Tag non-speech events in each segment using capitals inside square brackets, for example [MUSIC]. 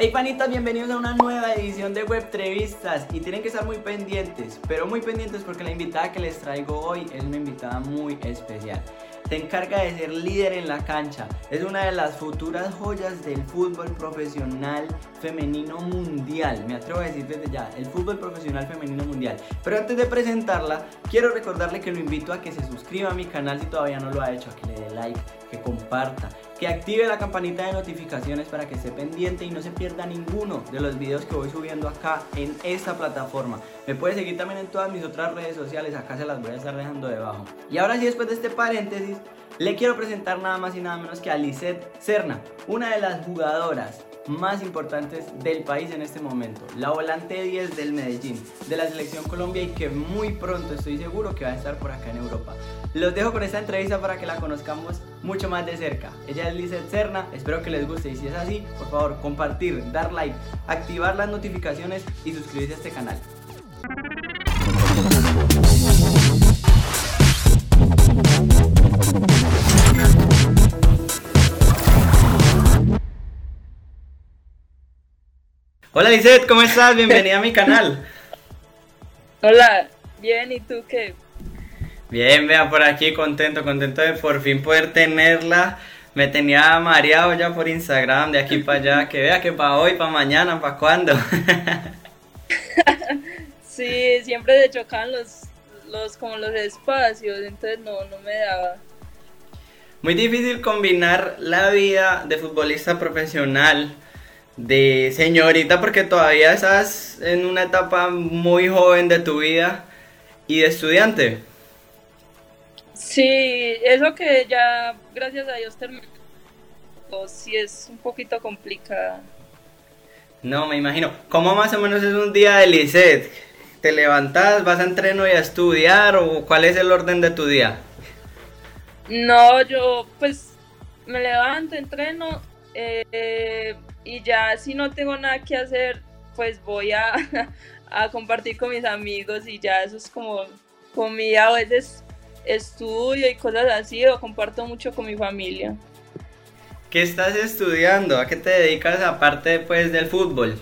Hey panitas, bienvenidos a una nueva edición de Webtrevistas y tienen que estar muy pendientes, pero muy pendientes porque la invitada que les traigo hoy es una invitada muy especial. Se encarga de ser líder en la cancha, es una de las futuras joyas del fútbol profesional femenino mundial, me atrevo a decir desde ya, el fútbol profesional femenino mundial. Pero antes de presentarla, quiero recordarle que lo invito a que se suscriba a mi canal si todavía no lo ha hecho, a que le dé like, que comparta que active la campanita de notificaciones para que esté pendiente y no se pierda ninguno de los videos que voy subiendo acá en esta plataforma. Me puede seguir también en todas mis otras redes sociales, acá se las voy a estar dejando debajo. Y ahora sí, después de este paréntesis, le quiero presentar nada más y nada menos que a Lisette Serna, una de las jugadoras más importantes del país en este momento. La volante 10 del Medellín, de la selección Colombia y que muy pronto estoy seguro que va a estar por acá en Europa. Los dejo con esta entrevista para que la conozcamos mucho más de cerca. Ella es Lizeth Serna, espero que les guste y si es así, por favor, compartir, dar like, activar las notificaciones y suscribirse a este canal. Hola Lizeth, ¿cómo estás? Bienvenida a mi canal. Hola, bien, ¿y tú qué? Bien, vea por aquí, contento, contento de por fin poder tenerla. Me tenía mareado ya por Instagram, de aquí para allá, [LAUGHS] que vea que para hoy, para mañana, para cuándo. [LAUGHS] sí, siempre se chocaban los, los, como los espacios, entonces no, no me daba. Muy difícil combinar la vida de futbolista profesional de señorita porque todavía estás en una etapa muy joven de tu vida y de estudiante. Sí, eso que ya gracias a Dios terminó, sí es un poquito complicada. No, me imagino. ¿Cómo más o menos es un día de Lisset? ¿Te levantas, vas a entreno y a estudiar o cuál es el orden de tu día? No, yo pues me levanto, entreno, eh, y ya si no tengo nada que hacer, pues voy [LAUGHS] a, compartir con mis amigos y ya eso es como comida, a veces estudio y cosas así, o comparto mucho con mi familia. ¿Qué estás estudiando? ¿A qué te dedicas aparte pues del fútbol?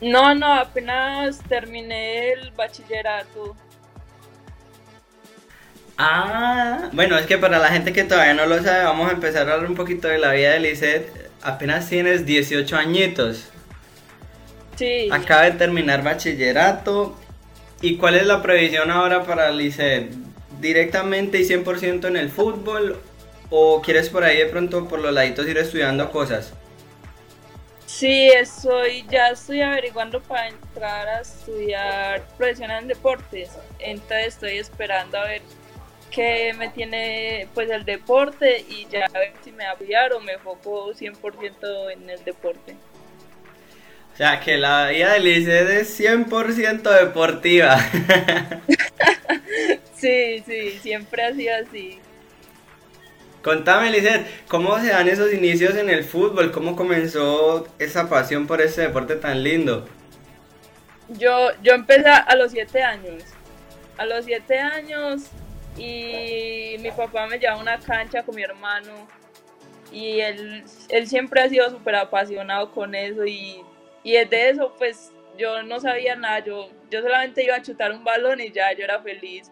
No, no, apenas terminé el bachillerato. Ah, bueno, es que para la gente que todavía no lo sabe, vamos a empezar a hablar un poquito de la vida de Lisette apenas tienes 18 añitos. Sí. Acaba de terminar bachillerato. ¿Y cuál es la previsión ahora para Lice? ¿Directamente y 100% en el fútbol? ¿O quieres por ahí de pronto por los laditos ir estudiando cosas? Sí, estoy, ya estoy averiguando para entrar a estudiar profesional en deportes. Entonces estoy esperando a ver que me tiene pues el deporte y ya a ver si me apoyar o me enfoco 100% en el deporte. O sea, que la vida de Lice es 100% deportiva. [LAUGHS] sí, sí, siempre ha sido así. Contame, Lizeth, ¿cómo se dan esos inicios en el fútbol? ¿Cómo comenzó esa pasión por ese deporte tan lindo? Yo, yo empecé a los 7 años. A los 7 años y mi papá me lleva a una cancha con mi hermano y él, él siempre ha sido súper apasionado con eso y, y desde eso pues yo no sabía nada, yo, yo solamente iba a chutar un balón y ya yo era feliz.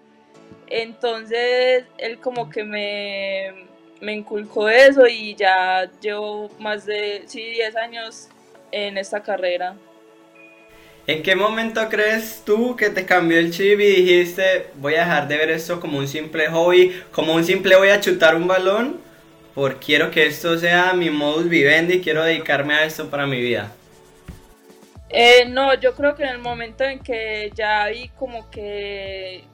Entonces él como que me, me inculcó eso y ya llevo más de sí, 10 años en esta carrera. ¿En qué momento crees tú que te cambió el chip y dijiste voy a dejar de ver esto como un simple hobby, como un simple voy a chutar un balón, porque quiero que esto sea mi modus vivendi y quiero dedicarme a esto para mi vida? Eh, no, yo creo que en el momento en que ya vi como que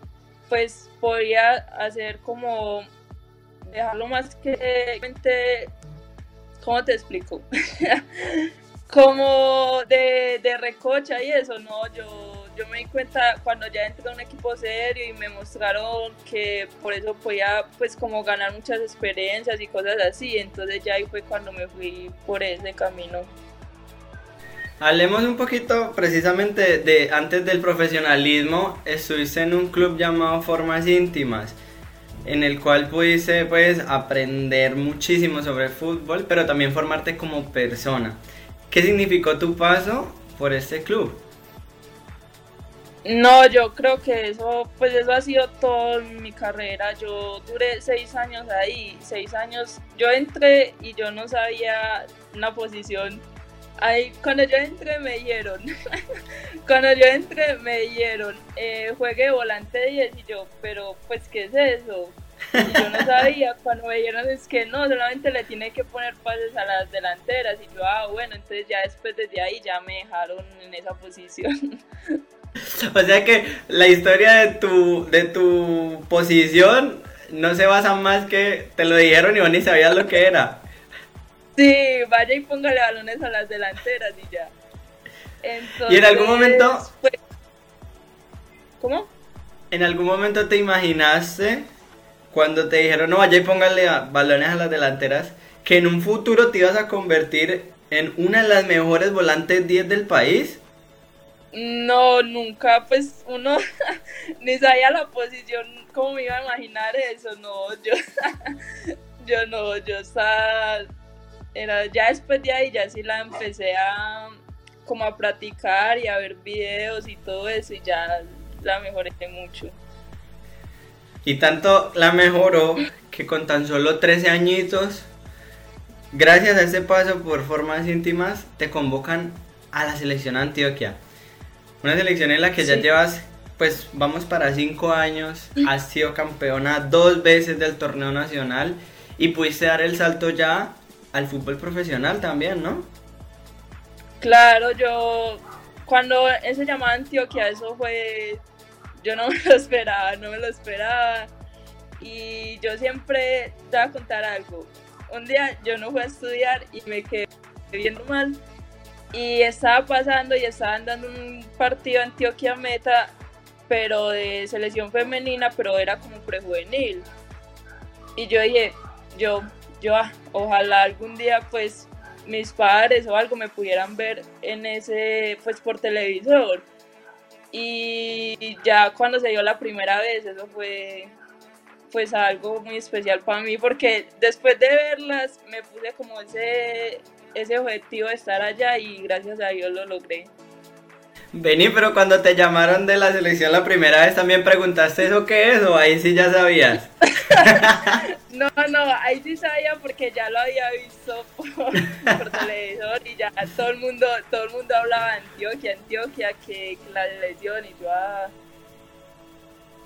pues podía hacer como dejarlo más que ¿cómo te explico? [LAUGHS] como de, de, recocha y eso, no, yo, yo me di cuenta cuando ya entré a un equipo serio y me mostraron que por eso podía pues como ganar muchas experiencias y cosas así, entonces ya ahí fue cuando me fui por ese camino. Hablemos un poquito precisamente de antes del profesionalismo, estuviste en un club llamado Formas Íntimas, en el cual pudiste pues aprender muchísimo sobre fútbol, pero también formarte como persona. ¿Qué significó tu paso por este club? No, yo creo que eso, pues eso ha sido toda mi carrera. Yo duré seis años ahí, seis años. Yo entré y yo no sabía una posición. Ahí, cuando yo entré me dieron, [LAUGHS] cuando yo entré me dieron, eh, juegue volante 10 y yo, pero pues ¿qué es eso? Yo no sabía, cuando me dijeron es que no, solamente le tiene que poner pases a las delanteras y yo, ah, bueno, entonces ya después desde ahí ya me dejaron en esa posición. [LAUGHS] O sea que la historia de tu, de tu posición no se basa más que te lo dijeron y vos ni sabías lo que era. Sí, vaya y póngale balones a las delanteras y ya. y en algún momento... ¿Cómo? ¿En algún momento te imaginaste cuando te dijeron no vaya y póngale balones a las delanteras que en un futuro te ibas a convertir en una de las mejores volantes 10 del país? No, nunca, pues uno [LAUGHS] ni sabía la posición, cómo me iba a imaginar eso, no, yo, [LAUGHS] yo no, yo estaba, era, ya después de ahí ya sí la empecé a, como a practicar y a ver videos y todo eso y ya la mejoré mucho. Y tanto la mejoró que con tan solo 13 añitos, gracias a ese paso por formas íntimas, te convocan a la selección Antioquia. Una selección en la que ya llevas, pues vamos para cinco años, has sido campeona dos veces del torneo nacional y pudiste dar el salto ya al fútbol profesional también, ¿no? Claro, yo cuando ese llamado Antioquia, eso fue, yo no me lo esperaba, no me lo esperaba. Y yo siempre te voy a contar algo. Un día yo no fui a estudiar y me quedé viendo mal y estaba pasando y estaban dando un partido Antioquia Meta, pero de selección femenina, pero era como prejuvenil. Y yo dije, yo, yo, ah, ojalá algún día pues mis padres o algo me pudieran ver en ese, pues por televisor. Y ya cuando se dio la primera vez, eso fue pues algo muy especial para mí porque después de verlas me puse como ese ese objetivo de estar allá y gracias a Dios lo logré. Vení, pero cuando te llamaron de la selección la primera vez también preguntaste eso qué es o ahí sí ya sabías. [LAUGHS] [LAUGHS] no, no, ahí sí sabía porque ya lo había visto por, televisor y ya todo el mundo, todo el mundo hablaba de Antioquia, Antioquia, que, la selección y yo ah.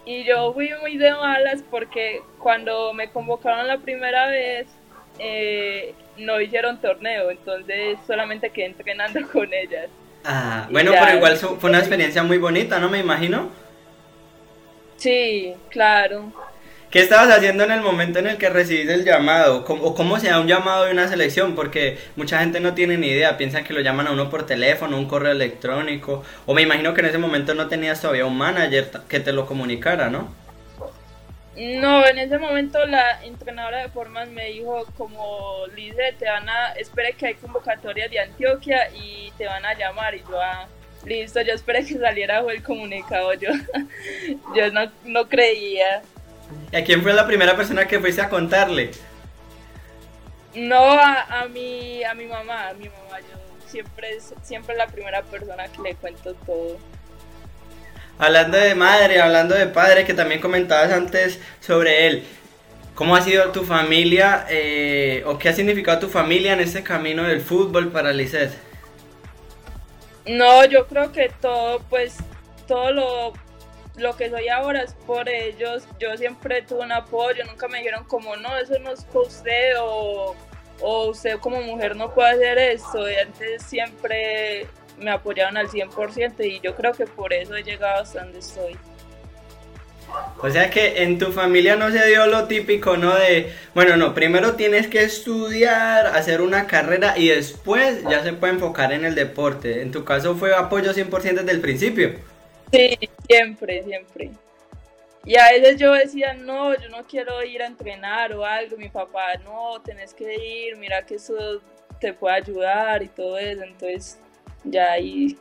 Y yo fui muy de malas porque cuando me convocaron la primera vez, eh, no hicieron torneo, entonces solamente quedé entrenando [LAUGHS] con ellas. Ah, bueno, pero igual fue una experiencia muy bonita, ¿no? Me imagino. Sí, claro. ¿Qué estabas haciendo en el momento en el que recibiste el llamado? ¿O cómo se da un llamado de una selección? Porque mucha gente no tiene ni idea, piensan que lo llaman a uno por teléfono, un correo electrónico, o me imagino que en ese momento no tenías todavía un manager que te lo comunicara, ¿no? No, en ese momento la entrenadora de formas me dijo como, Lice, te van a, espere que hay convocatorias de Antioquia y te van a llamar y yo, ah, listo, yo esperé que saliera el comunicado, yo, [LAUGHS] yo no, no creía. ¿Y a quién fue la primera persona que fuiste a contarle? No, a, a, mi, a mi mamá, a mi mamá, yo siempre, siempre la primera persona que le cuento todo. Hablando de madre, hablando de padre, que también comentabas antes sobre él. ¿Cómo ha sido tu familia eh, o qué ha significado tu familia en este camino del fútbol para Lisset? No, yo creo que todo, pues, todo lo, lo que soy ahora es por ellos. Yo siempre tuve un apoyo, nunca me dijeron como, no, eso no es usted o, o usted como mujer no puede hacer esto. Y antes siempre me apoyaron al 100% y yo creo que por eso he llegado hasta donde estoy. O sea que en tu familia no se dio lo típico, ¿no? De, bueno, no, primero tienes que estudiar, hacer una carrera y después ya se puede enfocar en el deporte. En tu caso fue apoyo 100% desde el principio. Sí, siempre, siempre. Y a veces yo decía, no, yo no quiero ir a entrenar o algo. Mi papá, no, tenés que ir, mira que eso te puede ayudar y todo eso. Entonces, ya ahí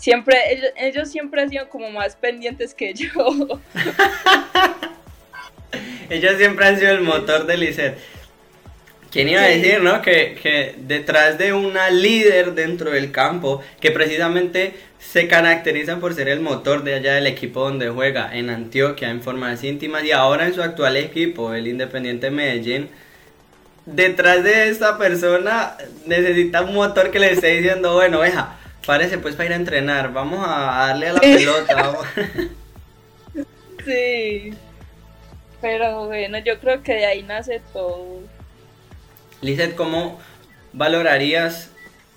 siempre, ellos, siempre han sido como más pendientes que yo. [LAUGHS] ellos siempre han sido el motor de Lisset. ¿Quién iba a decir, no? Que, que, detrás de una líder dentro del campo, que precisamente se caracteriza por ser el motor de allá del equipo donde juega, en Antioquia, en formas íntimas, y ahora en su actual equipo, el Independiente Medellín, detrás de esta persona necesita un motor que le esté diciendo, [LAUGHS] bueno, deja, parece pues para ir a entrenar, vamos a darle a la pelota. [LAUGHS] [LAUGHS] sí, pero bueno, yo creo que de ahí nace todo Lizeth, ¿cómo valorarías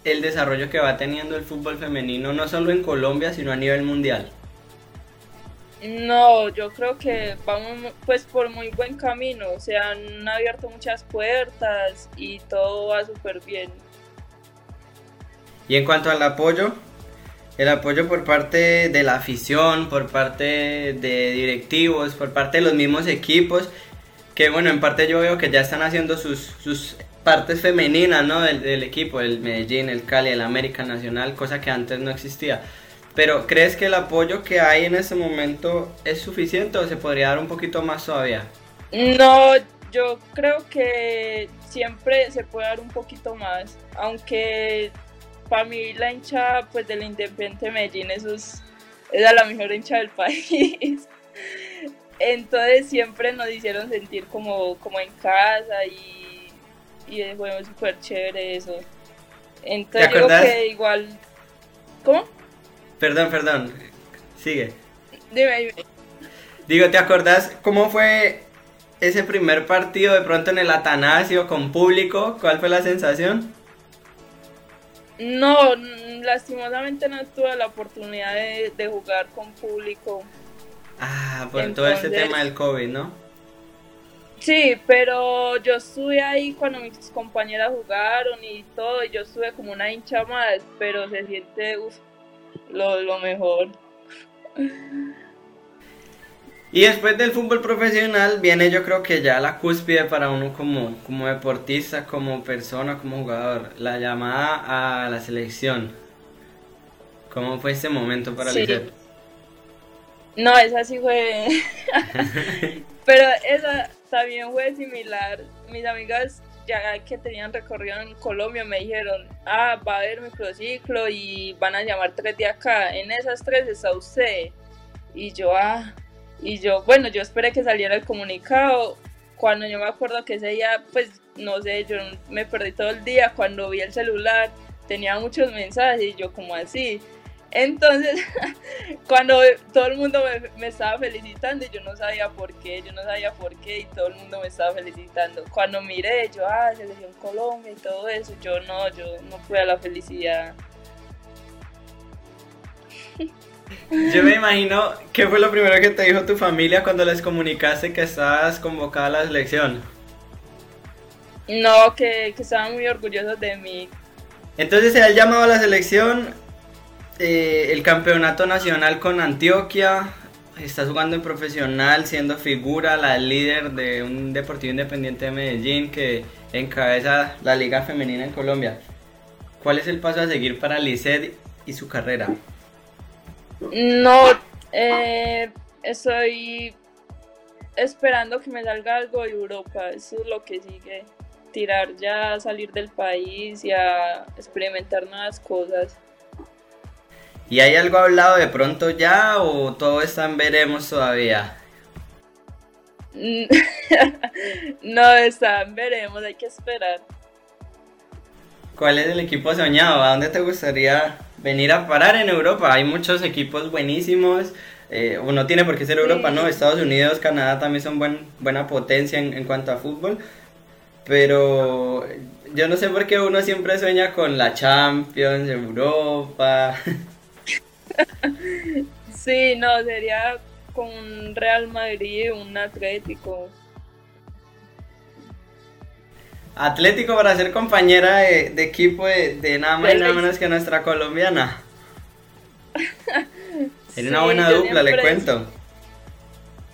el desarrollo que va teniendo el fútbol femenino, no solo en Colombia, sino a nivel mundial? No, yo creo que vamos pues por muy buen camino, se han abierto muchas puertas y todo va súper bien. Y en cuanto al apoyo, el apoyo por parte de la afición, por parte de directivos, por parte de los mismos equipos, que bueno, en parte yo veo que ya están haciendo sus, sus partes femeninas ¿no? del, equipo, el Medellín, el Cali, el América Nacional, cosa que antes no existía. Pero ¿crees que el apoyo que hay en este momento es suficiente o se podría dar un poquito más todavía? No, yo creo que siempre se puede dar un poquito más, aunque para mí la hincha pues del Independiente Medellín eso es, es la mejor hincha del [LAUGHS] país. Entonces siempre nos hicieron sentir como, como en casa y y fue súper chévere eso. Entonces digo que igual... ¿Cómo? Perdón, perdón. Sigue. Dime, dime. Digo, ¿te acordás cómo fue ese primer partido de pronto en el Atanasio con público? ¿Cuál fue la sensación? No, lastimosamente no tuve la oportunidad de, jugar con público. Ah, por todo ese tema del COVID, ¿no? Sí, pero yo estuve ahí cuando mis compañeras jugaron y todo, y yo estuve como una hincha más, pero se siente lo, mejor. Y después del fútbol profesional viene yo creo que ya la cúspide para uno como, como deportista, como persona, como jugador, la llamada a la selección. ¿Cómo fue ese momento para sí. No, esa sí fue... [LAUGHS] pero esa también fue similar. Mis amigas ya que tenían recorrido en Colombia me dijeron, ah, va a haber microciclo y van a llamar tres de acá. En esas tres está usted. Y yo, ah, y yo, bueno, yo esperé que saliera el comunicado. Cuando yo me acuerdo que ese día, pues, no sé, yo me perdí todo el día. Cuando vi el celular, tenía muchos mensajes y yo como así. Entonces, [LAUGHS] cuando todo el mundo me, estaba felicitando y yo no sabía por qué, yo no sabía por qué y todo el mundo me estaba felicitando. Cuando miré, yo, ah, selección Colombia y todo eso, yo no, yo no fui a la felicidad. Yo me imagino, ¿qué fue lo primero que te dijo tu familia cuando les comunicaste que estabas convocada a la selección? No, que, que estaban muy orgullosos de mí. Entonces se ha llamado a la selección, eh, el campeonato nacional con Antioquia. Estás jugando en profesional, siendo figura, la líder de un deportivo independiente de Medellín que encabeza la liga femenina en Colombia. ¿Cuál es el paso a seguir para Lisset y su carrera? No, eh, estoy esperando que me salga algo de Europa. Eso es lo que sigue. Tirar ya, salir del país y experimentar nuevas cosas. ¿Y hay algo hablado de pronto ya o todo está en veremos todavía? [LAUGHS] no, está en veremos, hay que esperar. ¿Cuál es el equipo soñado? ¿A dónde te gustaría venir a parar en Europa? Hay muchos equipos buenísimos. Eh, no tiene por qué ser Europa, ¿no? Estados Unidos, Canadá también son buen, buena potencia en, en cuanto a fútbol. Pero yo no sé por qué uno siempre sueña con la Champions, Europa. [LAUGHS] [LAUGHS] sí, no, sería con un Real Madrid, un Atlético. Atlético para ser compañera de, equipo de, nada más y nada menos que nuestra colombiana. [LAUGHS] Era una buena dupla, le cuento.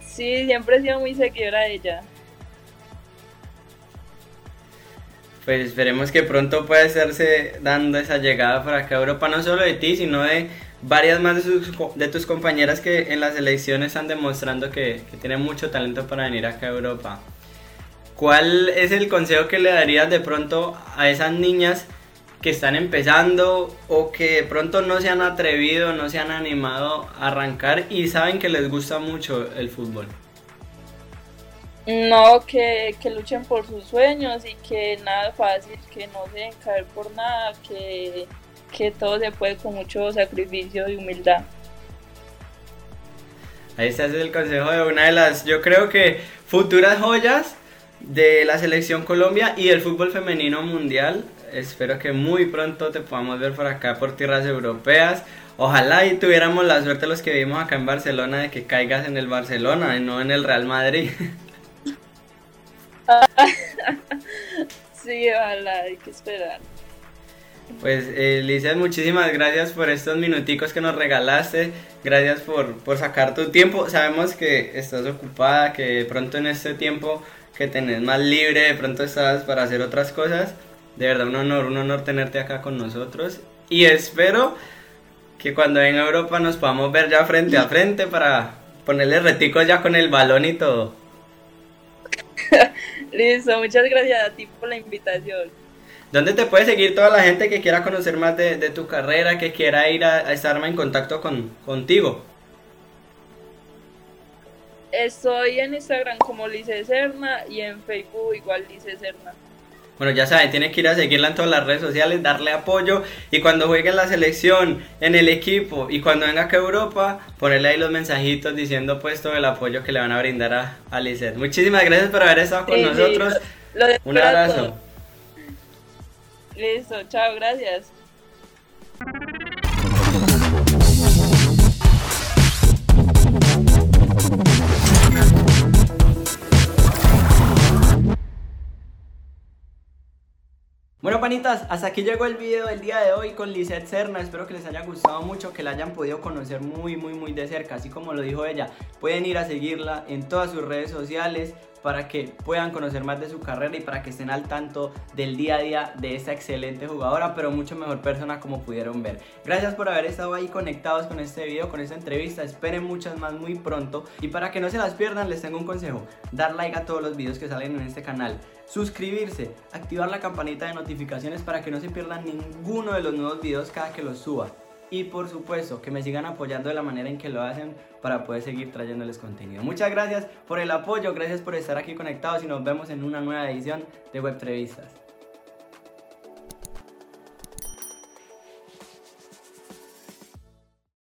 Sí, siempre he sido muy seguidora de ella. Pues esperemos que pronto pueda estarse dando esa llegada para acá a Europa, no solo de ti, sino de varias más de, tus compañeras que en las elecciones están demostrando que, tienen mucho talento para venir acá a Europa. ¿cuál es el consejo que le darías de pronto a esas niñas que están empezando o que de pronto no se han atrevido, no se han animado a arrancar y saben que les gusta mucho el fútbol? No, que, luchen por sus sueños y que nada fácil, que no se dejen caer por nada, que, que todo se puede con mucho sacrificio y humildad. Ahí está el consejo de una de las, yo creo que futuras joyas de la selección Colombia y del fútbol femenino mundial. Espero que muy pronto te podamos ver por acá por tierras europeas. Ojalá y tuviéramos la suerte los que vivimos acá en Barcelona de que caigas en el Barcelona y no en el Real Madrid. [LAUGHS] [LAUGHS] sí, ojalá, hay que esperar. Pues eh, muchísimas gracias por estos minuticos que nos regalaste, gracias por, por sacar tu tiempo, sabemos que estás ocupada, que de pronto en este tiempo que tenés más libre, de pronto estás para hacer otras cosas, de verdad un honor, un honor tenerte acá con nosotros y espero que cuando venga Europa nos podamos ver ya frente a frente para ponerle reticos ya con el balón y todo. [LAUGHS] Listo, muchas gracias a ti por la invitación. ¿Dónde te puede seguir toda la gente que quiera conocer más de, tu carrera, que quiera ir a, estar en contacto con, contigo? Estoy en Instagram como Lice Serna y en Facebook igual Lice Serna. Bueno, ya saben, tienen que ir a seguirla en todas las redes sociales, darle apoyo y cuando juegue en la selección, en el equipo y cuando venga acá a Europa, ponerle ahí los mensajitos diciendo pues todo el apoyo que le van a brindar a, a Muchísimas gracias por haber estado con nosotros. Un abrazo. Listo, chao, gracias. Bueno panitas, hasta aquí llegó el video del día de hoy con Lisette Serna, espero que les haya gustado mucho, que la hayan podido conocer muy muy muy de cerca, así como lo dijo ella, pueden ir a seguirla en todas sus redes sociales, para que puedan conocer más de su carrera y para que estén al tanto del día a día de esta excelente jugadora, pero mucho mejor persona como pudieron ver. Gracias por haber estado ahí conectados con este video, con esta entrevista. Esperen muchas más muy pronto. Y para que no se las pierdan, les tengo un consejo. Dar like a todos los videos que salen en este canal. Suscribirse, activar la campanita de notificaciones para que no se pierdan ninguno de los nuevos videos cada que los suba y por supuesto que me sigan apoyando de la manera en que lo hacen para poder seguir trayéndoles contenido. Muchas gracias por el apoyo, gracias por estar aquí conectados y nos vemos en una nueva edición de Web Entrevistas.